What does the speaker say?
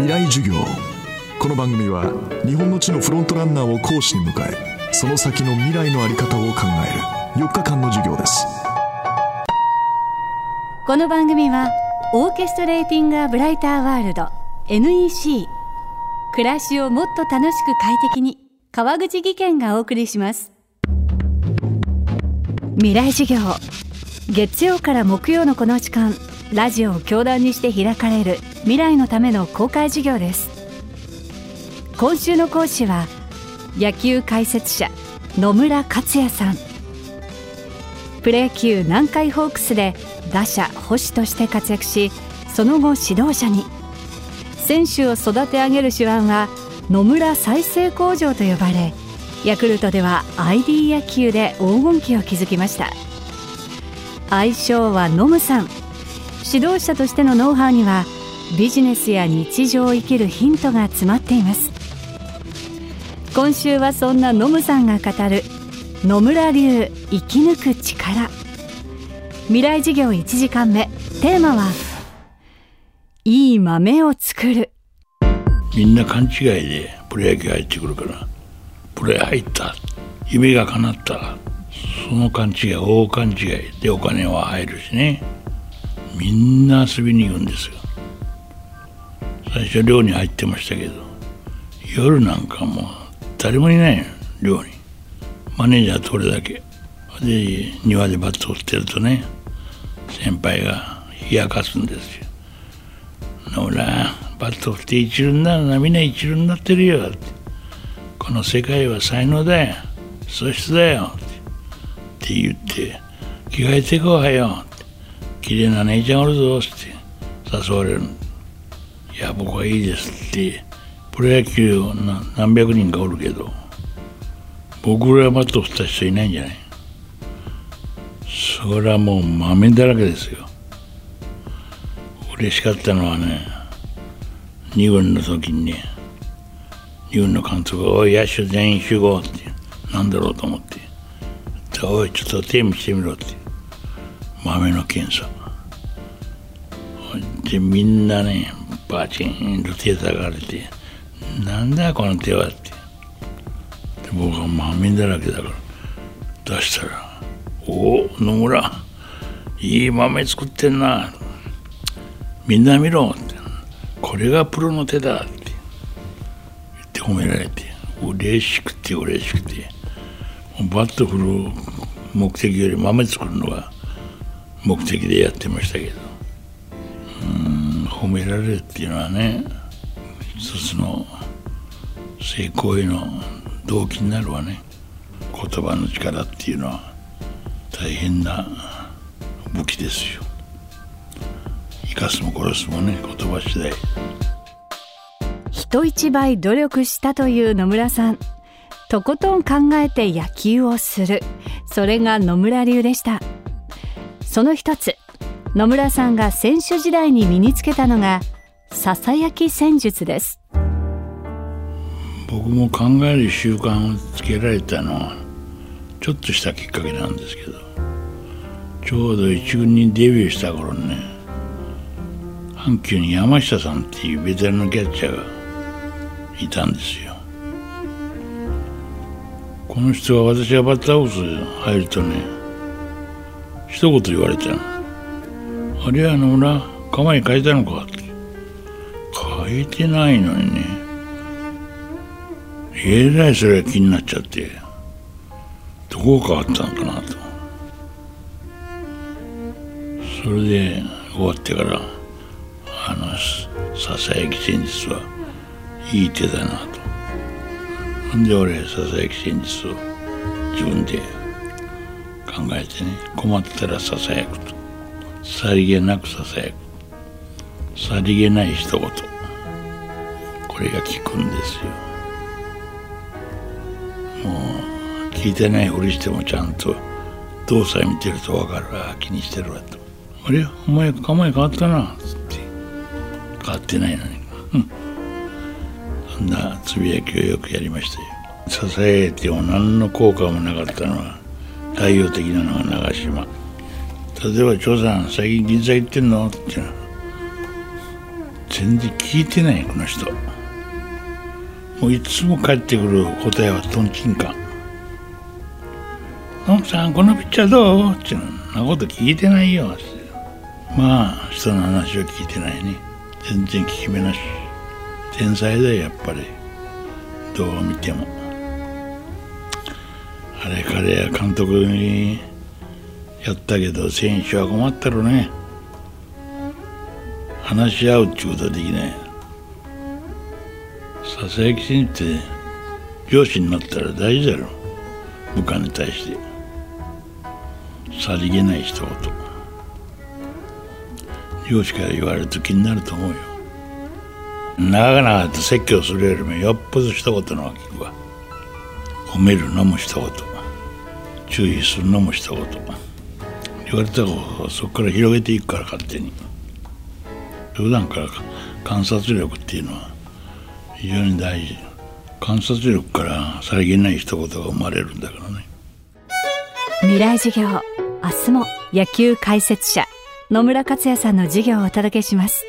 未来授業。この番組は日本の地のフロントランナーを講師に迎えその先の未来の在り方を考える4日間の授業です。この番組はオーケストレーティング・ア・ブライター・ワールド NEC 暮らしをもっと楽しく快適に川口義賢がお送りします。未来授業。月曜から木曜のこの時間ラジオを教壇にして開かれる未来のための公開授業です。今週の講師は野球解説者野村克也さん。プロ野球南海ホークスで打者捕手として活躍しその後指導者に。選手を育て上げる手腕は野村再生工場と呼ばれヤクルトでは ID 野球で黄金期を築きました。愛称はノムさん。指導者としてのノウハウにはビジネスや日常を生きるヒントが詰まっています。今週はそんなノムさんが語る野村流生き抜く力。未来事業1時間目。テーマはいい豆を作る。みんな勘違いでプロ野球入ってくるから。プロへ入った。夢が叶ったその勘違い大勘違いでお金は入るしね。みんな遊びに行くんですよ。最初寮に入ってましたけど夜なんかもう誰もいないよ寮に。マネージャーと俺だけ。で庭でバットを振ってるとね先輩が冷やかすんですよ「野村バット振って一流になるなみんな一流になってるよ」って「この世界は才能だよ。素質だよ」って。言って「着替えてこうはよ」って「綺麗な姉ちゃんおるぞ」って誘われるいや僕はいいですってプロ野球な何百人かおるけど僕らバット振った人いないんじゃない？それはもう豆だらけですよ。嬉しかったのはね2軍の時にね2軍の監督が「おい野手全員集合」ってなんだろうと思って「おいちょっと手見してみろ」って豆の検査。でみんなねバチンと手たがれて「なんだこの手は」って。で僕は豆だらけだから出したら「おお野村いい豆作ってんな」みんな見ろって。これがプロの手だって言って褒められて嬉しくて嬉しくて。バット振る目的より豆作るのが目的でやってましたけど。められるっていうのはね一つの成功への動機になるわね。言葉の力っていうのは大変な武器ですよ。生かすも殺すもね言葉次第。人一倍努力したという野村さん。とことん考えて野球をする。それが野村流でした。その一つ。野村さんが選手時代に身につけたのがささやき戦術です。僕も考える習慣をつけられたのはちょっとしたきっかけなんですけどちょうど一軍にデビューした頃にね阪急に山下さんっていうベテランのキャッチャーがいたんですよ。この人が私がバッターボックス入るとね一言言われたの「あれや野村構え変えたのか?」って。変えてないのにね。えらいそれが気になっちゃって。どこが変わったのかなと。それで終わってからあのささやき戦術はいい手だなと。なんで俺ささやき戦術を自分で考えてね困ったらささやくと。さりげなくささやく。さりげない一言。これが効くんですよ。もう聞いてないふりしてもちゃんと動作見てると分かる。あ気にしてるわと「あれ？お前構え変わったな」つって。変わってないのに、うん、そんなつぶやきをよくやりましたよ。支えても何の効果もなかったのは代表的なのが長島。例えば「長さん最近銀座行ってんの?」って。言うの全然聞いてないこの人。もういつも帰ってくる答えはとんちんかん「奥さんこのピッチャーどう?」ってそんなこと聞いてないよまあ人の話を聞いてないね。全然聞き目なし。天才だよやっぱり。どう見ても。あれ彼や監督にやったけど選手は困ったろね。話し合うっちゅうことはできない。佐々木選手って上司になったら大事だろ。部下に対して。さりげない一言。上司から言われると気になると思うよ。長々と説教するよりもよっぽど一言の方が聞くわ。褒めるのも一言。注意するのも一言。言われたことをそこから広げていくから勝手に。普段から観察力っていうのは非常に大事。観察力からさりげない一言が生まれるんだからね。未来授業明日も野球解説者野村克也さんの授業をお届けします。